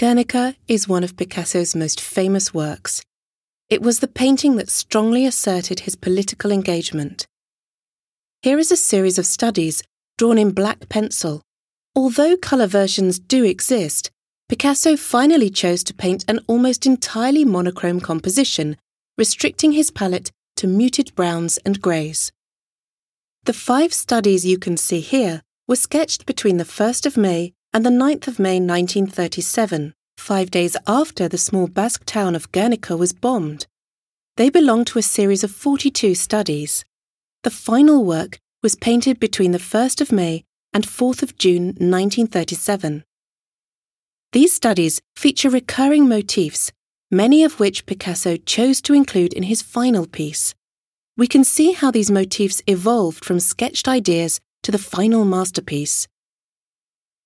Guernica is one of Picasso's most famous works. It was the painting that strongly asserted his political engagement. Here is a series of studies drawn in black pencil. Although colour versions do exist, Picasso finally chose to paint an almost entirely monochrome composition, restricting his palette to muted browns and greys. The five studies you can see here were sketched between the 1st of May and the 9th of May 1937, five days after the small Basque town of Guernica was bombed. They belong to a series of 42 studies. The final work was painted between the 1st of May and 4th of June 1937. These studies feature recurring motifs, many of which Picasso chose to include in his final piece. We can see how these motifs evolved from sketched ideas to the final masterpiece.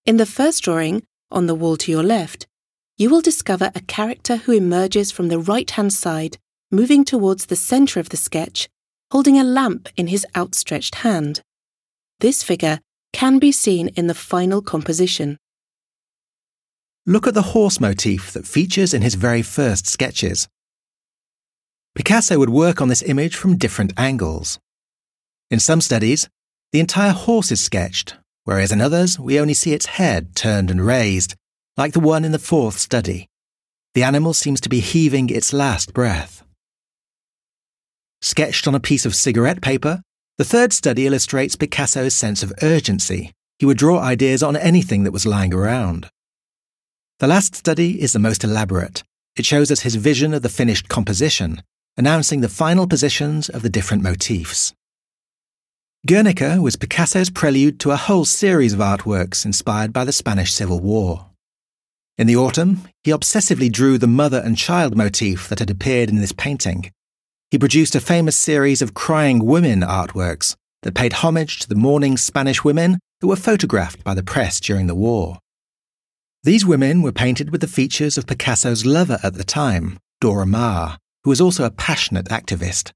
In the first drawing, on the wall to your left, you will discover a character who emerges from the right hand side, moving towards the centre of the sketch, holding a lamp in his outstretched hand. This figure can be seen in the final composition. Look at the horse motif that features in his very first sketches. Picasso would work on this image from different angles. In some studies, the entire horse is sketched, whereas in others we only see its head turned and raised, like the one in the fourth study. The animal seems to be heaving its last breath. Sketched on a piece of cigarette paper, the third study illustrates Picasso's sense of urgency. He would draw ideas on anything that was lying around. The last study is the most elaborate. It shows us his vision of the finished composition, announcing the final positions of the different motifs. Guernica was Picasso's prelude to a whole series of artworks inspired by the Spanish Civil War. In the autumn, he obsessively drew the mother and child motif that had appeared in this painting. He produced a famous series of crying women artworks that paid homage to the mourning Spanish women who were photographed by the press during the war. These women were painted with the features of Picasso's lover at the time, Dora Maar, who was also a passionate activist.